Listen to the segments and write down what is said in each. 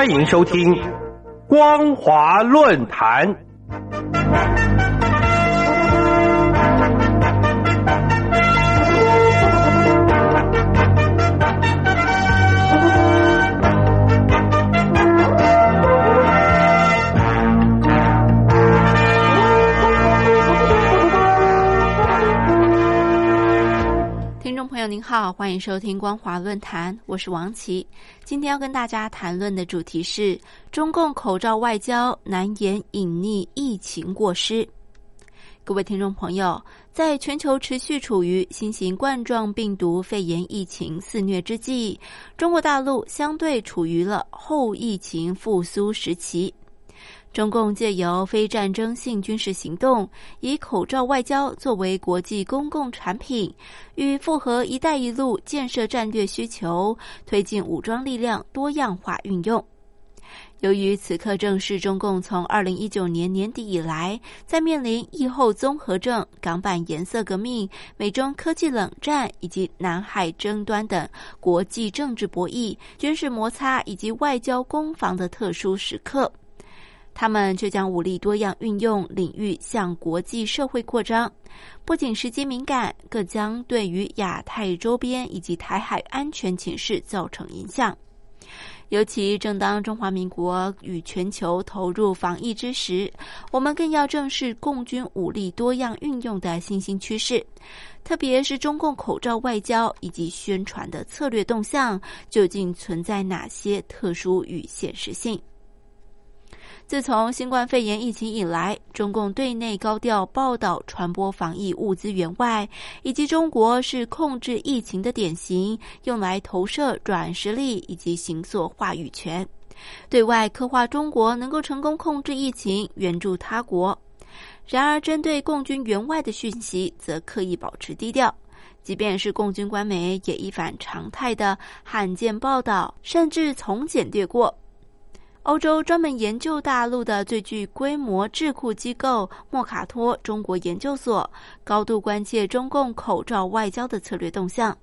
欢迎收听光华论坛。朋友您好，欢迎收听光华论坛，我是王琦。今天要跟大家谈论的主题是中共口罩外交难言隐匿疫情过失。各位听众朋友，在全球持续处于新型冠状病毒肺炎疫情肆虐之际，中国大陆相对处于了后疫情复苏时期。中共借由非战争性军事行动，以口罩外交作为国际公共产品，与符合“一带一路”建设战略需求，推进武装力量多样化运用。由于此刻正是中共从二零一九年年底以来，在面临疫后综合症、港版颜色革命、美中科技冷战以及南海争端等国际政治博弈、军事摩擦以及外交攻防的特殊时刻。他们却将武力多样运用领域向国际社会扩张，不仅时机敏感，更将对于亚太周边以及台海安全情势造成影响。尤其正当中华民国与全球投入防疫之时，我们更要正视共军武力多样运用的新兴趋势，特别是中共口罩外交以及宣传的策略动向，究竟存在哪些特殊与现实性？自从新冠肺炎疫情以来，中共对内高调报道传播防疫物资援外，以及中国是控制疫情的典型，用来投射软实力以及行塑话语权，对外刻画中国能够成功控制疫情，援助他国。然而，针对共军援外的讯息，则刻意保持低调，即便是共军官媒也一反常态的罕见报道，甚至从简略过。欧洲专门研究大陆的最具规模智库机构莫卡托中国研究所高度关切中共口罩外交的策略动向。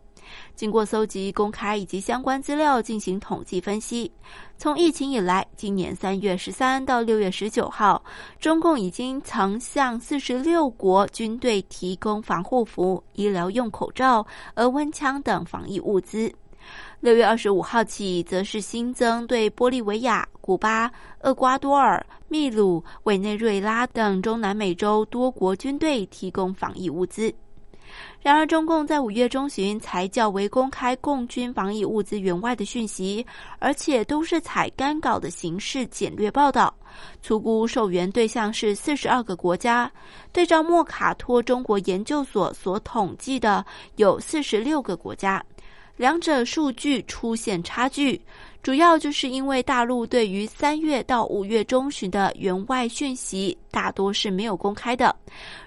经过搜集、公开以及相关资料进行统计分析，从疫情以来，今年三月十三到六月十九号，中共已经曾向四十六国军队提供防护服、医疗用口罩、额温枪等防疫物资。六月二十五号起，则是新增对玻利维亚、古巴、厄瓜多尔、秘鲁、委内瑞拉等中南美洲多国军队提供防疫物资。然而，中共在五月中旬才较为公开共军防疫物资援外的讯息，而且都是采干稿的形式简略报道，粗估受援对象是四十二个国家，对照莫卡托中国研究所所统计的有四十六个国家。两者数据出现差距，主要就是因为大陆对于三月到五月中旬的员外讯息大多是没有公开的。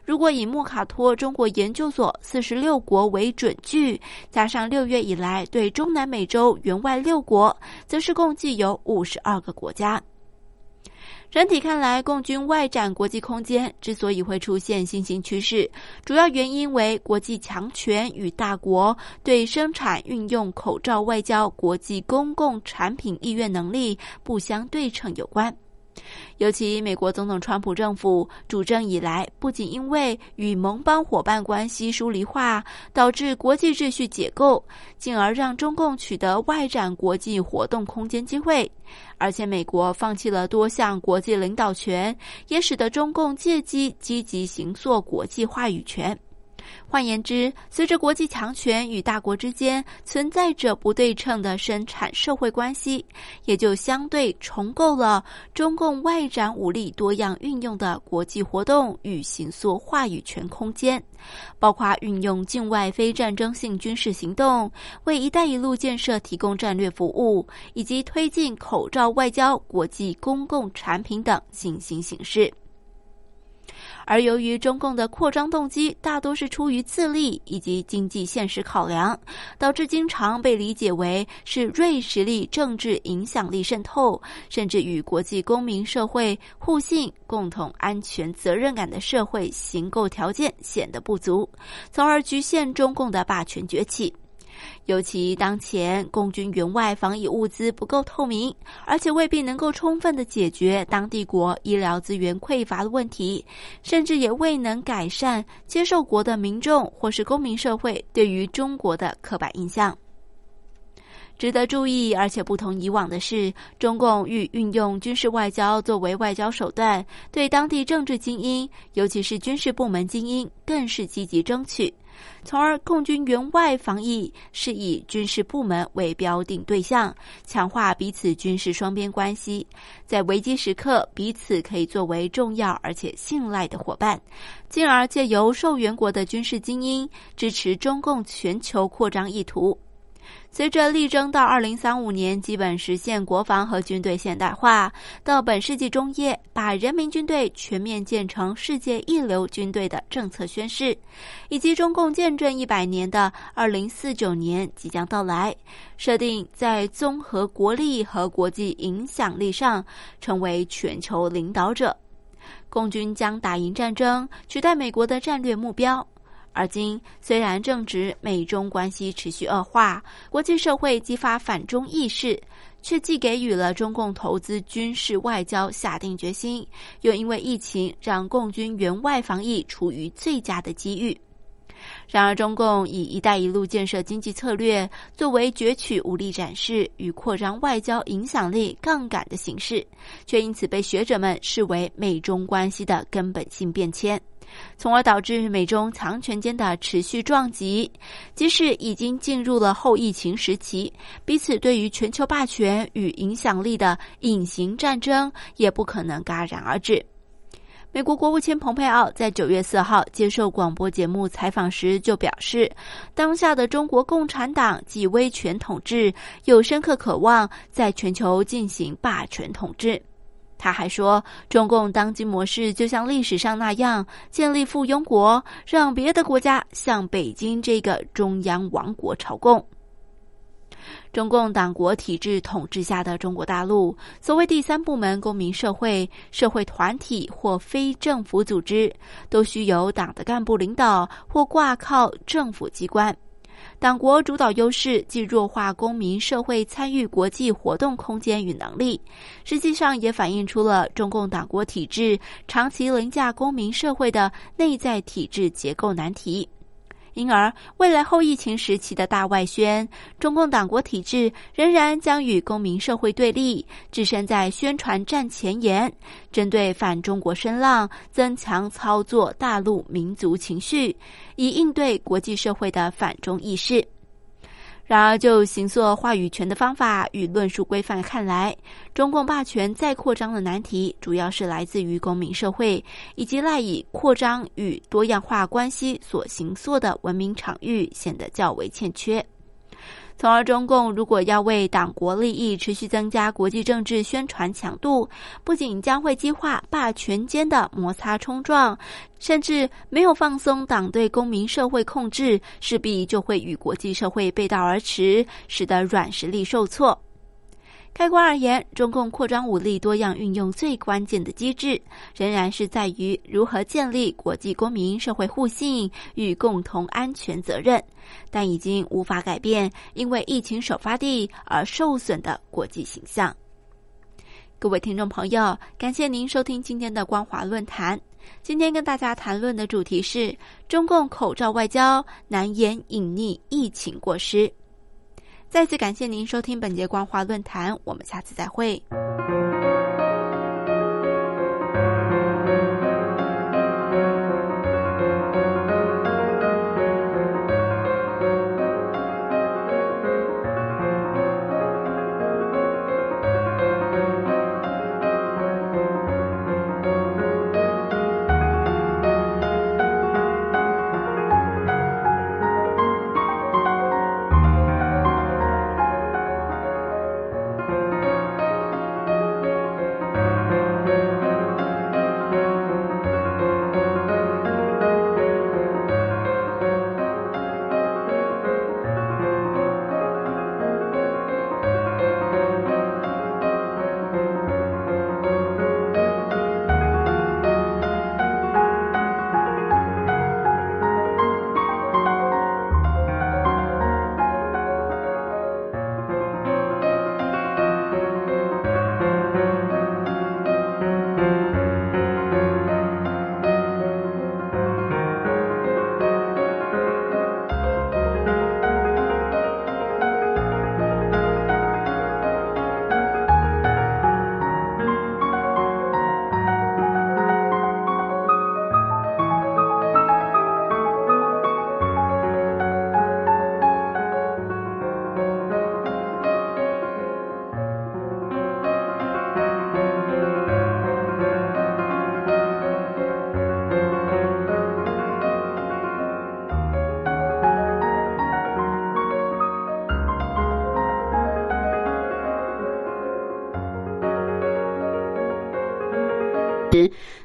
如果以莫卡托中国研究所四十六国为准据，加上六月以来对中南美洲援外六国，则是共计有五十二个国家。整体看来，共军外展国际空间之所以会出现新型趋势，主要原因为国际强权与大国对生产运用口罩外交国际公共产品意愿能力不相对称有关。尤其美国总统川普政府主政以来，不仅因为与盟邦伙伴关系疏离化，导致国际秩序解构，进而让中共取得外展国际活动空间机会，而且美国放弃了多项国际领导权，也使得中共借机积极行塑国际话语权。换言之，随着国际强权与大国之间存在着不对称的生产社会关系，也就相对重构了中共外展武力多样运用的国际活动与行塑话语权空间，包括运用境外非战争性军事行动，为“一带一路”建设提供战略服务，以及推进口罩外交国际公共产品等新型形式。而由于中共的扩张动机大多是出于自利以及经济现实考量，导致经常被理解为是锐实力政治影响力渗透，甚至与国际公民社会互信、共同安全责任感的社会行构条件显得不足，从而局限中共的霸权崛起。尤其当前共军援外防疫物资不够透明，而且未必能够充分的解决当地国医疗资源匮乏的问题，甚至也未能改善接受国的民众或是公民社会对于中国的刻板印象。值得注意，而且不同以往的是，中共欲运用军事外交作为外交手段，对当地政治精英，尤其是军事部门精英，更是积极争取，从而共军援外防疫是以军事部门为标定对象，强化彼此军事双边关系，在危机时刻彼此可以作为重要而且信赖的伙伴，进而借由受援国的军事精英支持中共全球扩张意图。随着力争到二零三五年基本实现国防和军队现代化，到本世纪中叶把人民军队全面建成世界一流军队的政策宣示，以及中共建政一百年的二零四九年即将到来，设定在综合国力和国际影响力上成为全球领导者，共军将打赢战争，取代美国的战略目标。而今，虽然正值美中关系持续恶化，国际社会激发反中意识，却既给予了中共投资军事外交下定决心，又因为疫情让共军援外防疫处于最佳的机遇。然而，中共以“一带一路”建设经济策略作为攫取武力展示与扩张外交影响力杠杆的形式，却因此被学者们视为美中关系的根本性变迁。从而导致美中强权间的持续撞击，即使已经进入了后疫情时期，彼此对于全球霸权与影响力的隐形战争也不可能戛然而止。美国国务卿蓬佩奥在九月四号接受广播节目采访时就表示，当下的中国共产党及威权统治有深刻渴望在全球进行霸权统治。他还说，中共当今模式就像历史上那样，建立附庸国，让别的国家向北京这个中央王国朝贡。中共党国体制统治下的中国大陆，所谓第三部门、公民社会、社会团体或非政府组织，都需由党的干部领导或挂靠政府机关。党国主导优势既弱化公民社会参与国际活动空间与能力，实际上也反映出了中共党国体制长期凌驾公民社会的内在体制结构难题。因而，未来后疫情时期的大外宣，中共党国体制仍然将与公民社会对立，置身在宣传战前沿，针对反中国声浪，增强操作大陆民族情绪，以应对国际社会的反中意识。然而，就行塑话语权的方法与论述规范看来，中共霸权再扩张的难题，主要是来自于公民社会以及赖以扩张与多样化关系所行塑的文明场域显得较为欠缺。从而，中共如果要为党国利益持续增加国际政治宣传强度，不仅将会激化霸权间的摩擦冲撞，甚至没有放松党对公民社会控制，势必就会与国际社会背道而驰，使得软实力受挫。开观而言，中共扩张武力多样运用最关键的机制，仍然是在于如何建立国际公民社会互信与共同安全责任，但已经无法改变因为疫情首发地而受损的国际形象。各位听众朋友，感谢您收听今天的光华论坛。今天跟大家谈论的主题是中共口罩外交难言隐匿疫情过失。再次感谢您收听本节光华论坛，我们下次再会。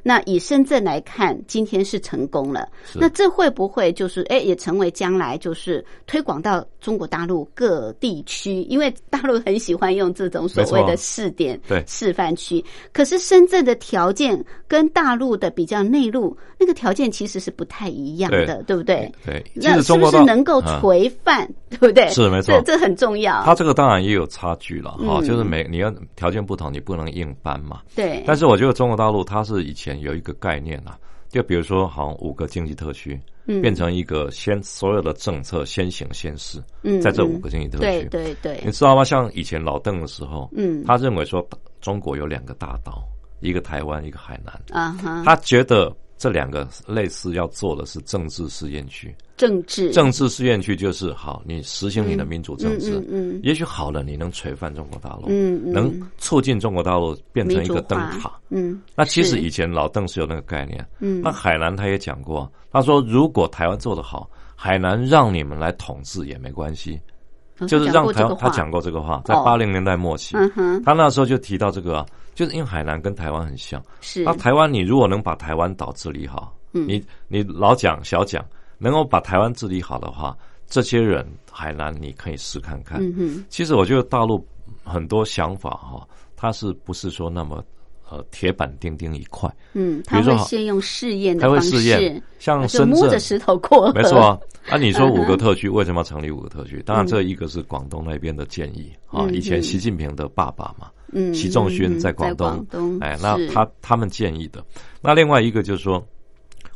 那以深圳来看，今天是成功了。那这会不会就是哎，也成为将来就是推广到中国大陆各地区？因为大陆很喜欢用这种所谓的试点、对示范区。可是深圳的条件跟大陆的比较内陆那个条件其实是不太一样的，对不对？对，那是不是能够垂范？对不对？是没错，这这很重要。它这个当然也有差距了哈，就是每你要条件不同，你不能硬搬嘛。对。但是我觉得中国大陆它是以前有一个概念啊，就比如说，好像五个经济特区，嗯，变成一个先所有的政策先行先试，嗯，在这五个经济特区，对对对，你知道吗？像以前老邓的时候，嗯，他认为说中国有两个大岛，一个台湾，一个海南，啊哈，他觉得。这两个类似要做的是政治试验区，政治。政治试验区就是好，你实行你的民主政治，嗯，也许好了，你能垂范中国大陆，嗯，能促进中国大陆变成一个灯塔，嗯，那其实以前老邓是有那个概念，嗯，那海南他也讲过，他说如果台湾做得好，海南让你们来统治也没关系。就是让台湾，他讲过这个话，在八零年代末期，他那时候就提到这个，就是因为海南跟台湾很像，是。那台湾你如果能把台湾岛治理好，你你老蒋小蒋能够把台湾治理好的话，这些人海南你可以试看看。其实我觉得大陆很多想法哈，他是不是说那么。呃，铁板钉钉一块。嗯，他会先用试验的方式，像深圳摸着石头过。没错啊。啊，你说五个特区为什么要成立五个特区？当然，这一个是广东那边的建议啊。以前习近平的爸爸嘛，嗯，习仲勋在广东，哎，那他他们建议的。那另外一个就是说，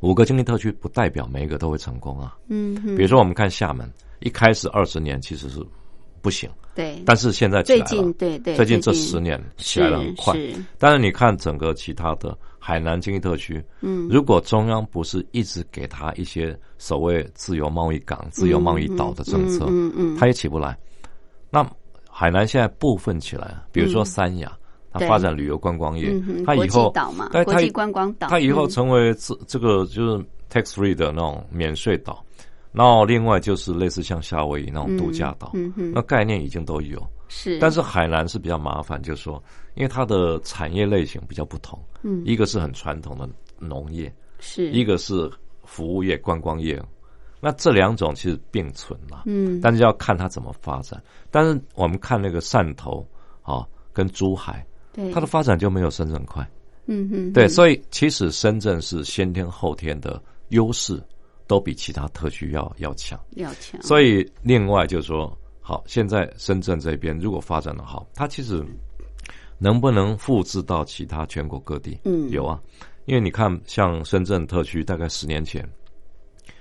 五个经济特区不代表每一个都会成功啊。嗯，比如说我们看厦门，一开始二十年其实是。不行，对，但是现在最近对对，最近这十年起来了很快。但是你看整个其他的海南经济特区，嗯，如果中央不是一直给他一些所谓自由贸易港、自由贸易岛的政策，嗯嗯，他也起不来。那海南现在部分起来了，比如说三亚，它发展旅游观光业，它以后岛嘛，国际观光岛，它以后成为这这个就是 tax free 的那种免税岛。然后另外就是类似像夏威夷那种度假岛，那概念已经都有。是，但是海南是比较麻烦，就是说，因为它的产业类型比较不同。嗯，一个是很传统的农业，是一个是服务业、观光业。那这两种其实并存嘛。嗯，但是要看它怎么发展。但是我们看那个汕头啊，跟珠海，对它的发展就没有深圳快。嗯哼，对，所以其实深圳是先天后天的优势。都比其他特区要要强，要强。所以另外就是说，好，现在深圳这边如果发展的好，它其实能不能复制到其他全国各地？嗯，有啊。因为你看，像深圳特区，大概十年前，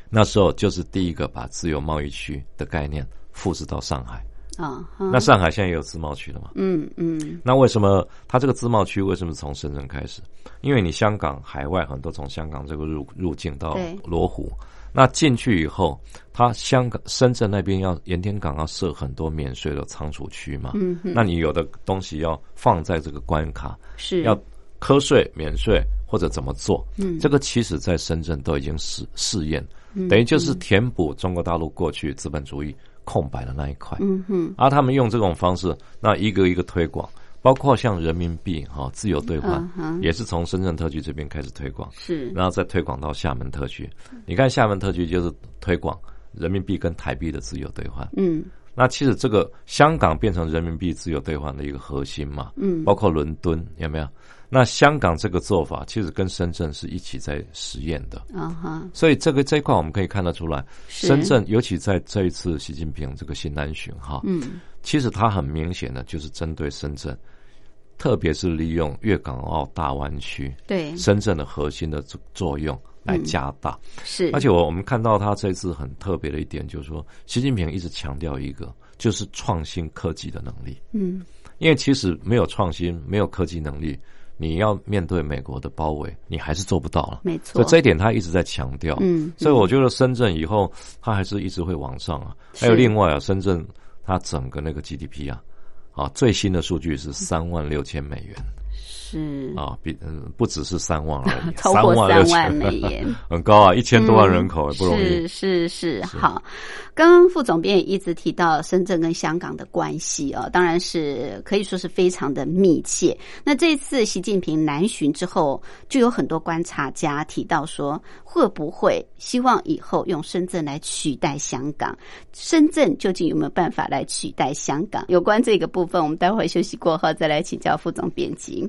那时候就是第一个把自由贸易区的概念复制到上海啊。那上海现在也有自贸区了嘛？嗯嗯。那为什么它这个自贸区为什么从深圳开始？因为你香港海外很多从香港这个入入境到罗湖。那进去以后，他香港、深圳那边要盐田港要设很多免税的仓储区嘛？嗯，那你有的东西要放在这个关卡，是要瞌税免税或者怎么做？嗯，这个其实在深圳都已经试试验，等于就是填补中国大陆过去资本主义空白的那一块。嗯哼，而他们用这种方式，那一个一个推广。包括像人民币哈自由兑换，也是从深圳特区这边开始推广，是，然后再推广到厦门特区。你看厦门特区就是推广人民币跟台币的自由兑换。嗯，那其实这个香港变成人民币自由兑换的一个核心嘛。嗯，包括伦敦有没有？那香港这个做法其实跟深圳是一起在实验的。啊哈，所以这个这一块我们可以看得出来，深圳尤其在这一次习近平这个新南巡哈。嗯。其实它很明显的就是针对深圳，特别是利用粤港澳大湾区对深圳的核心的作用来加大。是，而且我我们看到他这次很特别的一点，就是说习近平一直强调一个，就是创新科技的能力。嗯，因为其实没有创新、没有科技能力，你要面对美国的包围，你还是做不到了。没错，所以这一点他一直在强调。嗯，所以我觉得深圳以后它还是一直会往上啊。还有另外啊，深圳。它整个那个 GDP 啊，啊，最新的数据是三万六千美元，是啊，比嗯不只是三万而已，超过三万美元，很高啊，一千多万人口也不容易。是是是，好。刚刚副总编也一直提到深圳跟香港的关系啊，当然是可以说是非常的密切。那这次习近平南巡之后，就有很多观察家提到说，会不会希望以后用深圳来取代香港？深圳究竟有没有办法来取代香港？有关这个部分，我们待会休息过后再来请教副总编辑。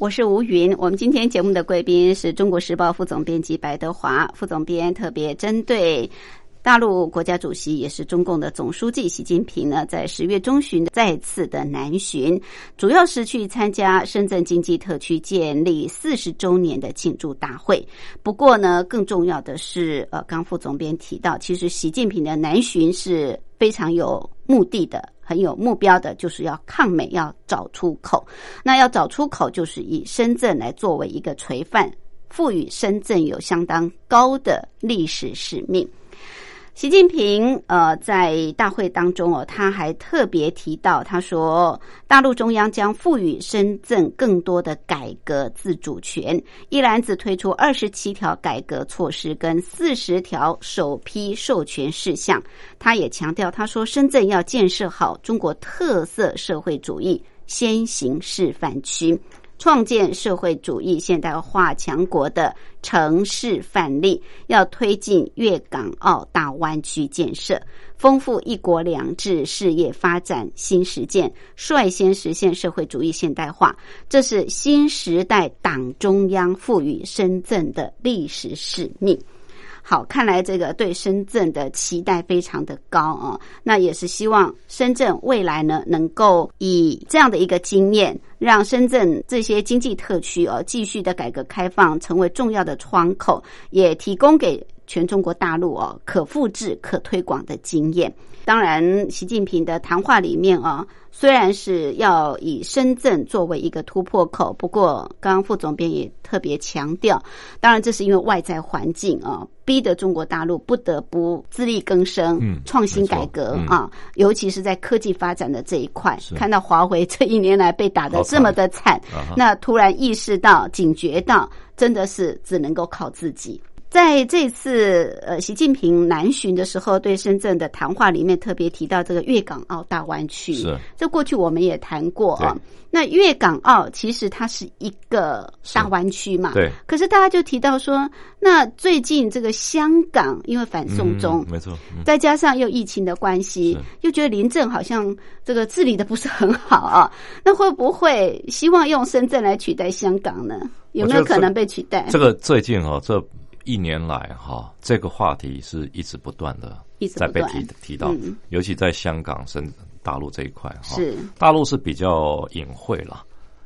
我是吴云，我们今天节目的贵宾是中国时报副总编辑白德华副总编，特别针对大陆国家主席也是中共的总书记习近平呢，在十月中旬再次的南巡，主要是去参加深圳经济特区建立四十周年的庆祝大会。不过呢，更重要的是，呃，刚副总编提到，其实习近平的南巡是非常有目的的。很有目标的，就是要抗美，要找出口。那要找出口，就是以深圳来作为一个垂范，赋予深圳有相当高的历史使命。习近平呃在大会当中哦，他还特别提到，他说大陆中央将赋予深圳更多的改革自主权，一揽子推出二十七条改革措施跟四十条首批授权事项。他也强调，他说深圳要建设好中国特色社会主义先行示范区。创建社会主义现代化强国的城市范例，要推进粤港澳大湾区建设，丰富“一国两制”事业发展新实践，率先实现社会主义现代化。这是新时代党中央赋予深圳的历史使命。好，看来这个对深圳的期待非常的高啊。那也是希望深圳未来呢，能够以这样的一个经验，让深圳这些经济特区哦，继续的改革开放，成为重要的窗口，也提供给全中国大陆哦可复制、可推广的经验。当然，习近平的谈话里面啊。虽然是要以深圳作为一个突破口，不过刚刚副总编也特别强调，当然这是因为外在环境啊，逼得中国大陆不得不自力更生、创新改革啊，尤其是在科技发展的这一块，看到华为这一年来被打得这么的惨，那突然意识到、警觉到，真的是只能够靠自己。在这次呃，习近平南巡的时候，对深圳的谈话里面特别提到这个粤港澳大湾区。是，这过去我们也谈过啊。那粤港澳其实它是一个大湾区嘛。对。可是大家就提到说，那最近这个香港因为反送中，没错，再加上又疫情的关系，又觉得林郑好像这个治理的不是很好啊。那会不会希望用深圳来取代香港呢？有没有可能被取代？这个最近啊，这。一年来，哈，这个话题是一直不断的在被提提到，尤其在香港、深大陆这一块，哈，是。大陆是比较隐晦了，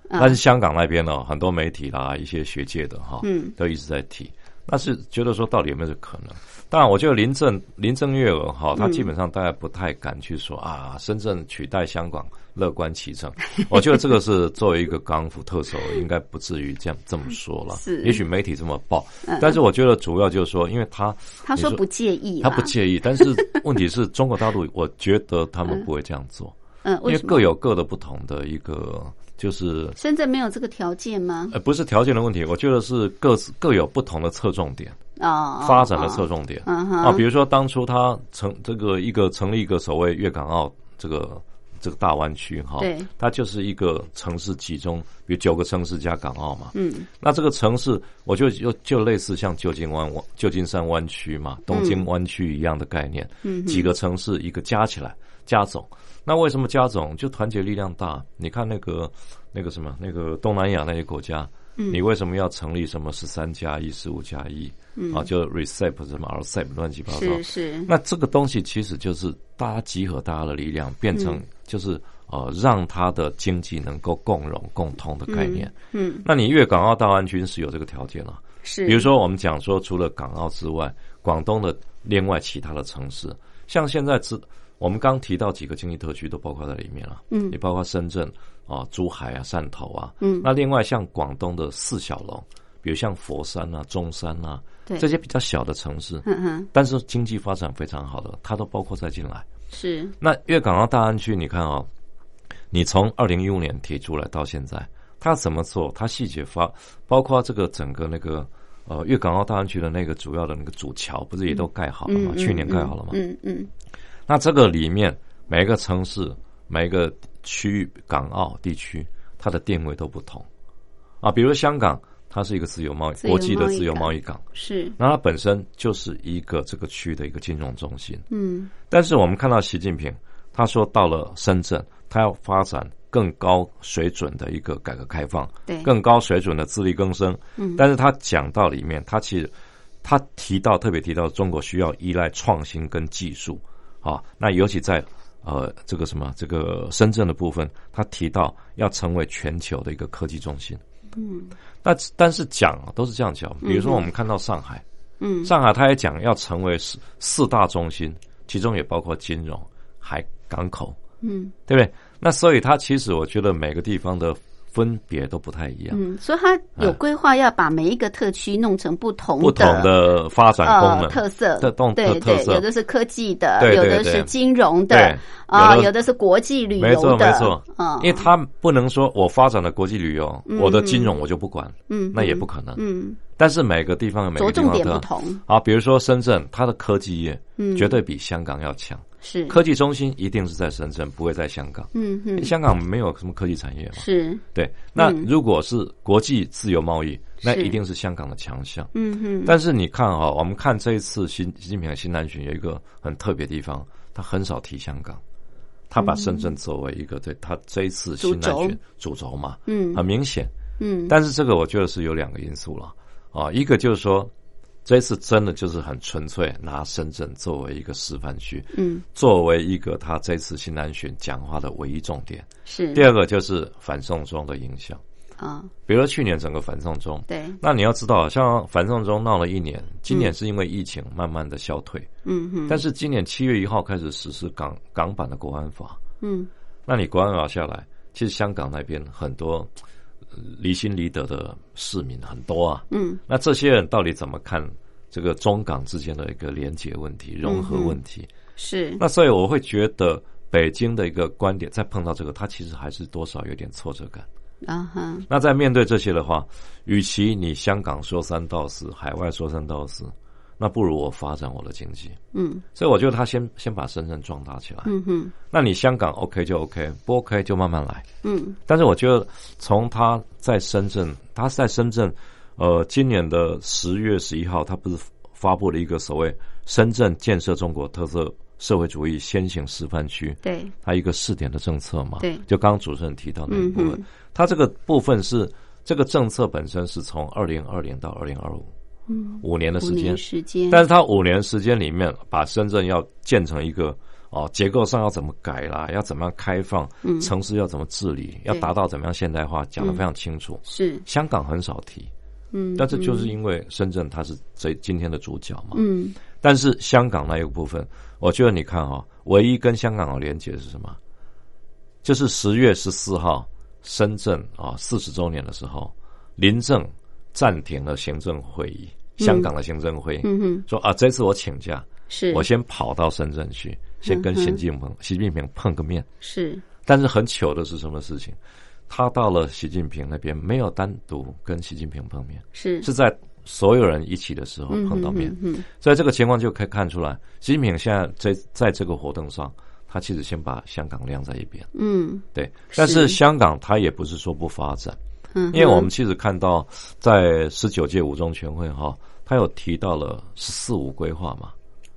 但是香港那边呢，很多媒体啦、一些学界的哈，嗯，都一直在提。那是觉得说到底有没有可能？当然，我觉得林郑林郑月娥哈，他基本上大家不太敢去说啊，深圳取代香港，乐观其成。我觉得这个是作为一个港府特首，应该不至于这样这么说了。是，也许媒体这么报，但是我觉得主要就是说，因为他他说不介意，他不介意，但是问题是中国大陆，我觉得他们不会这样做。嗯，因为各有各的不同的一个。就是深圳没有这个条件吗？呃，不是条件的问题，我觉得是各自各有不同的侧重点啊，发展的侧重点啊。比如说当初他成这个一个成立一个所谓粤港澳这个这个大湾区哈，对，它就是一个城市集中，比如九个城市加港澳嘛。嗯，那这个城市我就就就类似像旧金湾旧金山湾区嘛，东京湾区一样的概念。嗯，几个城市一个加起来加总。那为什么加总就团结力量大？你看那个那个什么那个东南亚那些国家，你为什么要成立什么十三加一、十五加一啊？就 RCEP 什么 RCEP 乱七八糟。是是。那这个东西其实就是大家集合大家的力量，变成就是呃让它的经济能够共荣共通的概念。嗯。那你粤港澳大湾区是有这个条件了。是。比如说我们讲说，除了港澳之外，广东的另外其他的城市，像现在之。我们刚提到几个经济特区都包括在里面了，嗯，也包括深圳啊、珠海啊、汕头啊，嗯，那另外像广东的四小龙，比如像佛山啊、中山啊，对，这些比较小的城市，嗯哼，但是经济发展非常好的，它都包括在进来。是。那粤港澳大湾区，你看啊，你从二零一五年提出来到现在，它怎么做？它细节发，包括这个整个那个呃粤港澳大湾区的那个主要的那个主桥，不是也都盖好了吗？去年盖好了吗？嗯嗯。那这个里面每一个城市、每一个区域、港澳地区，它的定位都不同啊。比如香港，它是一个自由贸易、国际的自由贸易港，是。那它本身就是一个这个区的一个金融中心。嗯。但是我们看到习近平，他说到了深圳，他要发展更高水准的一个改革开放，对，更高水准的自力更生。嗯。但是他讲到里面，他其实他提到特别提到中国需要依赖创新跟技术。啊，那尤其在呃这个什么这个深圳的部分，他提到要成为全球的一个科技中心。嗯，那但是讲都是这样讲，比如说我们看到上海，嗯，上海他也讲要成为四四大中心，其中也包括金融、海港口，嗯，对不对？那所以它其实我觉得每个地方的。分别都不太一样，嗯，所以他有规划要把每一个特区弄成不同不同的发展功能。特色，特动对对，有的是科技的，有的是金融的，啊，有的是国际旅游的，没错没错，嗯，因为他不能说我发展了国际旅游，我的金融我就不管，嗯，那也不可能，嗯，但是每个地方有每个地方的不同，啊，比如说深圳，它的科技业绝对比香港要强。是科技中心一定是在深圳，不会在香港。嗯嗯，香港没有什么科技产业嘛。是，对。那如果是国际自由贸易，那一定是香港的强项。嗯哼。但是你看哈，我们看这一次新习近平的新南巡有一个很特别的地方，他很少提香港，他把深圳作为一个对他这一次新南巡主轴嘛。嗯。很明显。嗯。但是这个我觉得是有两个因素了啊，一个就是说，这次真的就是很纯粹拿深圳作为一个示范区，嗯，作为一个他这次新南巡讲话的唯一重点。是。第二个就是反送中的影响。啊，比如去年整个反送中，对，那你要知道，像反送中闹了一年，今年是因为疫情慢慢的消退，嗯嗯，但是今年七月一号开始实施港港版的国安法，嗯，那你国安法下来，其实香港那边很多离心离德的市民很多啊，嗯，那这些人到底怎么看这个中港之间的一个连结问题、融合问题？是。那所以我会觉得北京的一个观点，再碰到这个，他其实还是多少有点挫折感。啊哈，那在面对这些的话，与其你香港说三道四，海外说三道四，那不如我发展我的经济。嗯所以我觉得他先先把深圳壮大起来。嗯哼，那你香港 OK 就 OK，不 OK 就慢慢来。嗯但是我觉得从他在深圳，他是在深圳，呃，今年的十月十一号，他不是发布了一个所谓深圳建设中国特色社会主义先行示范区，对，它一个试点的政策嘛。对就刚刚主持人提到那一部分，嗯它这个部分是这个政策本身是从二零二零到二零二五，嗯，五年的时间，时间，但是它五年时间里面，把深圳要建成一个哦，结构上要怎么改啦，要怎么样开放，嗯。城市要怎么治理，要达到怎么样现代化，讲的非常清楚。是。香港很少提，嗯，但是就是因为深圳它是这今天的主角嘛。嗯。但是香港那一个部分，我觉得你看哈、唯一跟香港的连接是什么？就是十月十四号深圳啊四十周年的时候，林郑暂停了行政会议，香港的行政会议，嗯哼，说啊这次我请假，是。我先跑到深圳去，先跟习近平、习近平碰个面。是。但是很糗的是什么事情？他到了习近平那边，没有单独跟习近平碰面，是。是在所有人一起的时候嗯碰到面。嗯嗯所以这个情况就可以看出来，习近平现在在在这个活动上，他其实先把香港晾在一边，嗯。对。但是。香港他也不是说不发展，嗯，因为我们其实看到在十九届五中全会哈，他有提到了“十四五”规划嘛，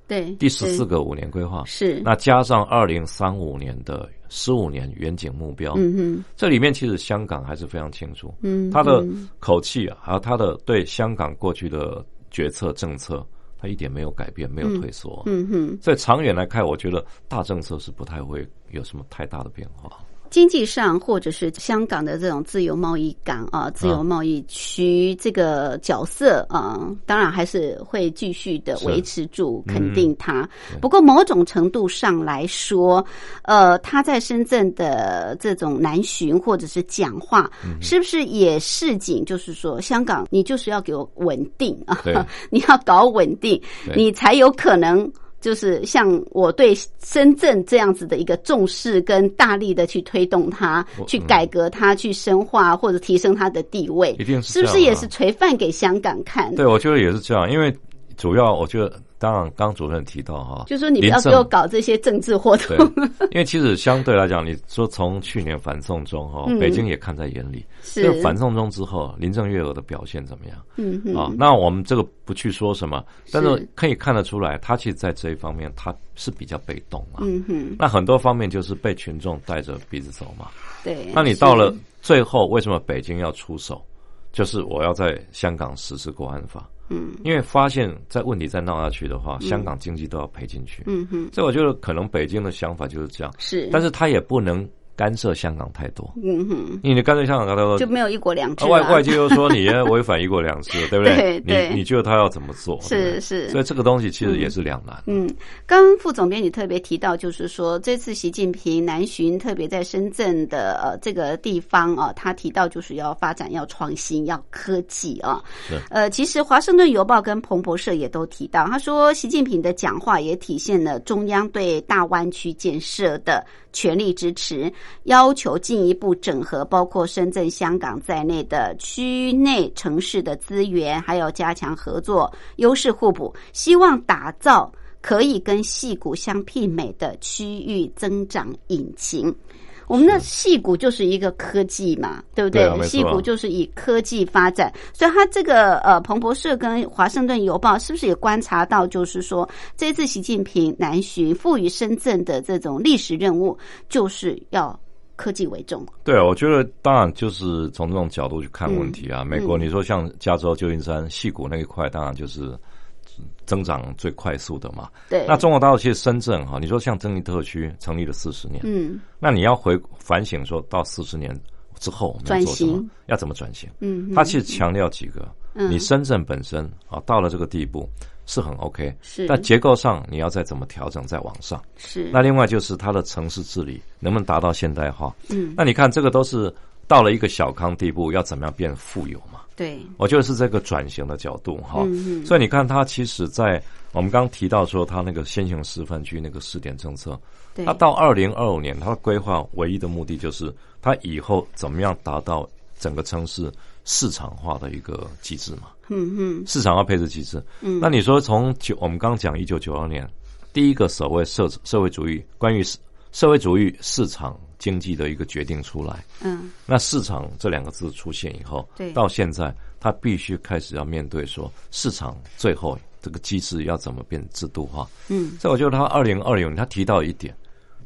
对第十四个五年规划，是。那加上二零三五年的十五年远景目标，嗯哼。这里面其实香港还是非常清楚，嗯，他的嗯。口气啊，还有他的对香港过去的决策政策，他一点没有改变，没有退缩。嗯哼。所以长远来看，我觉得大政策是不太会有什么太大的变化。经济上，或者是香港的这种自由贸易港啊、自由贸易区这个角色啊，当然还是会继续的维持住，肯定它。不过某种程度上来说，呃，他在深圳的这种南巡或者是讲话，是不是也示警？就是说，香港你就是要给我稳定啊，你要搞稳定，你才有可能。就是像我对深圳这样子的一个重视跟大力的去推动它，去改革它，去深化或者提升它的地位，一定是是不是也是垂范给香港看？对，我觉得也是这样，因为主要我觉得，当然刚刚主任提到哈，就说你不要给我搞这些政治活对动，，因为其实相对来讲，你说从去年反送中哈，嗯北京也看在眼里。是这个反送中之后，林郑月娥的表现怎么样？嗯哼啊，那我们这个不去说什么，但是是可以看得出来，他其实在这一方面他是比较被动啊。嗯哼，那很多方面就是被群众带着鼻子走嘛。对。那你到了最后，为什么北京要出手？就是我要在香港实施国安法，嗯。因为发现在问题再闹下去的话，香港经济都要赔进去。嗯哼。所以我觉得可能北京的想法就是这样，是，但是他也不能干涉香港太多。嗯哼你干涉香港太多，就没有一国两制啊外了外界又说你违反一国两制，对不对对你你觉得他要怎么做？是是所以这个东西其实也是两难。嗯，刚刚副总编你特别提到，就是说这次习近平南巡，特别在深圳的呃这个地方啊，他提到就是要发展、要创新、要科技啊是。呃，其实《华盛顿邮报》跟彭博社也都提到，他说习近平的讲话也体现了中央对大湾区建设的全力支持，要求进一步整合包括深圳、香港在内的区内城市的资源，还要加强合作，优势互补，希望打造可以跟戏谷相媲美的区域增长引擎。我们的戏谷就是一个科技嘛，对不对戏谷就是以科技发展，所以他这个呃，彭博社跟华盛顿邮报是不是也观察到，就是说这次习近平南巡赋予深圳的这种历史任务，就是要科技为重。对啊，我觉得当然就是从这种角度去看问题啊。美国嗯你说像加州旧金山、戏谷那一块，当然就是增长最快速的嘛。对。那中国大陆其实深圳哈，你说像经济特区成立了四十年，嗯，那你要回反省说到四十年之后我们做什么？要怎么转型？嗯，他其实强调几个，嗯你深圳本身啊到了这个地步是很 OK，是。但结构上你要再怎么调整，再往上。是。那另外就是它的城市治理能不能达到现代化？嗯。那你看这个都是到了一个小康地步，要怎么样变富有嘛？对，我觉得是这个转型的角度哈，嗯所以你看，它其实，在我们刚提到说，它那个先行示范区那个试点政策，对，它到二零二五年，它的规划唯一的目的就是它以后怎么样达到整个城市市场化的一个机制嘛，嗯嗯，市场化配置机制，嗯，那你说从九，我们刚讲一九九二年第一个所谓社社会主义关于社会主义市场。经济的一个决定出来，嗯，那市场这两个字出现以后，对，到现在他必须开始要面对说市场最后这个机制要怎么变制度化，嗯，所以我觉得他二零二零他提到一点，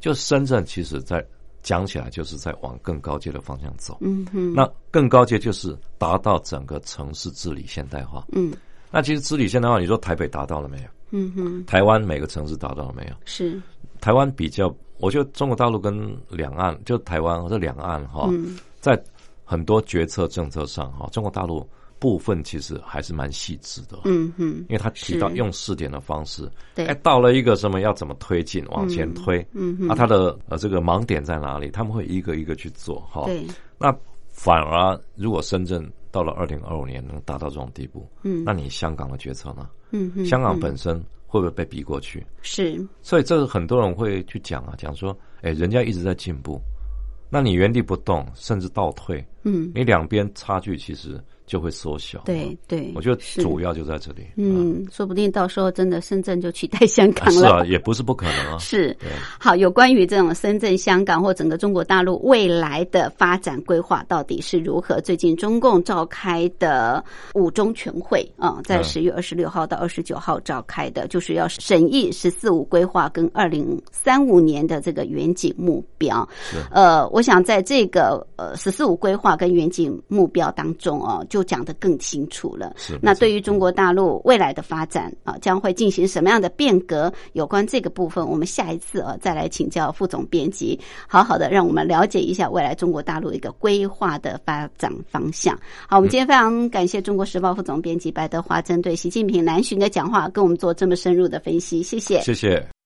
就深圳其实在讲起来就是在往更高阶的方向走，嗯哼，那更高阶就是达到整个城市治理现代化，嗯，那其实治理现代化，你说台北达到了没有？嗯哼，台湾每个城市达到了没有？是，台湾比较。我觉得中国大陆跟两岸，就台湾或者两岸哈，在很多决策政策上哈，中国大陆部分其实还是蛮细致的。嗯嗯，因为他提到用试点的方式，对，哎，到了一个什么要怎么推进往前推，嗯那，他的呃这个盲点在哪里？他们会一个一个去做哈。对，那反而如果深圳到了二零二五年能达到这种地步，嗯，那你香港的决策呢？嗯嗯，香港本身。会不会被逼过去？是，所以这个很多人会去讲啊，讲说，哎，人家一直在进步，那你原地不动，甚至倒退，嗯，你两边差距其实。就会缩小。对对，我觉得主要就在这里。嗯，说不定到时候真的深圳就取代香港了。是啊，也不是不可能啊。是。好，有关于这种深圳、香港或整个中国大陆未来的发展规划到底是如何？最近中共召开的五中全会啊，在十月二十六号到二十九号召开的，就是要审议“十四五”规划跟二零三五年的这个远景目标。呃，我想在这个呃“十四五”规划跟远景目标当中哦，就讲得更清楚了。那对于中国大陆未来的发展啊，将会进行什么样的变革？有关这个部分，我们下一次啊再来请教副总编辑，好好的让我们了解一下未来中国大陆一个规划的发展方向。好，我们今天非常感谢中国时报副总编辑白德华针对习近平南巡的讲话，跟我们做这么深入的分析，谢谢，谢谢。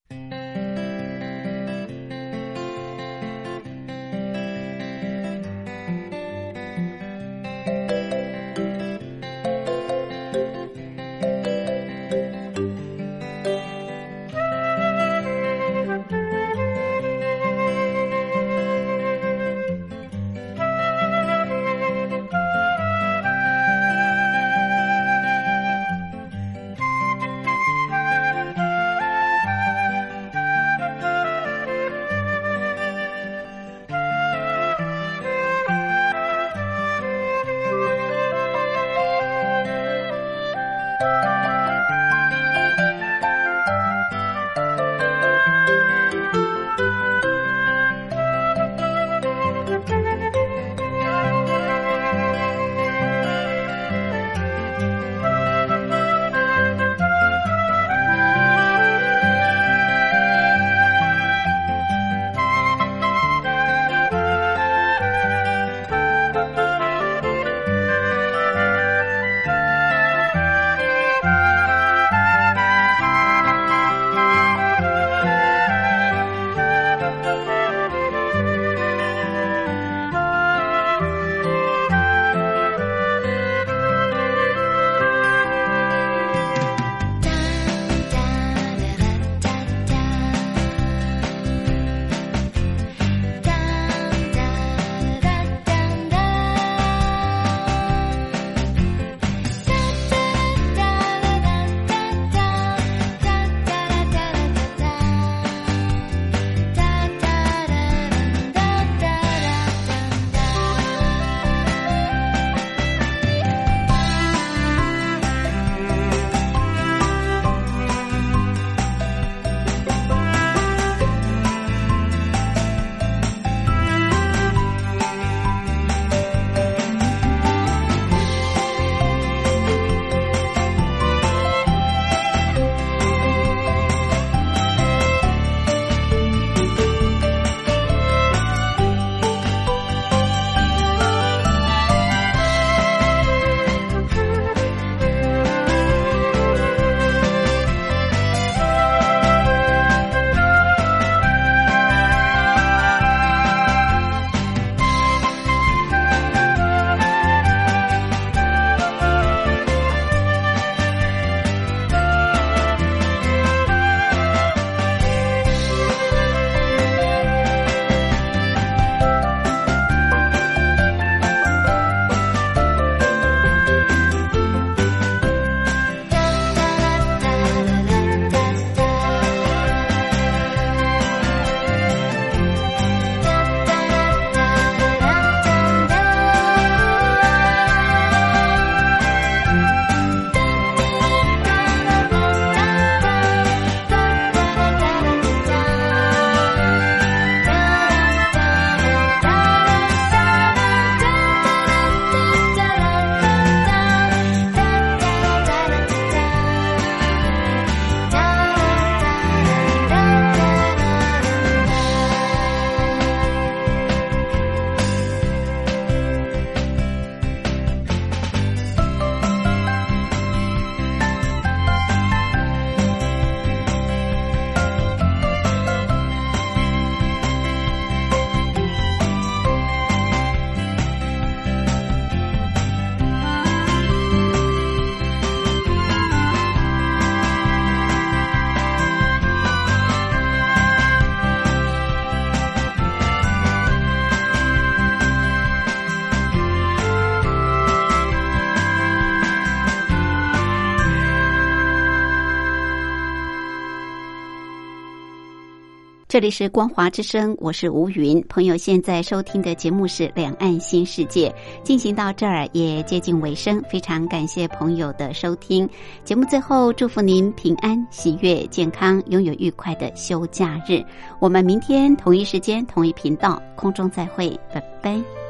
这里是光华之声，我是吴云。朋友现在收听的节目是《两岸新世界》，进行到这儿也接近尾声，非常感谢朋友的收听。节目最后祝福您平安、喜悦、健康，拥有愉快的休假日。我们明天同一时间、同一频道空中再会，拜拜。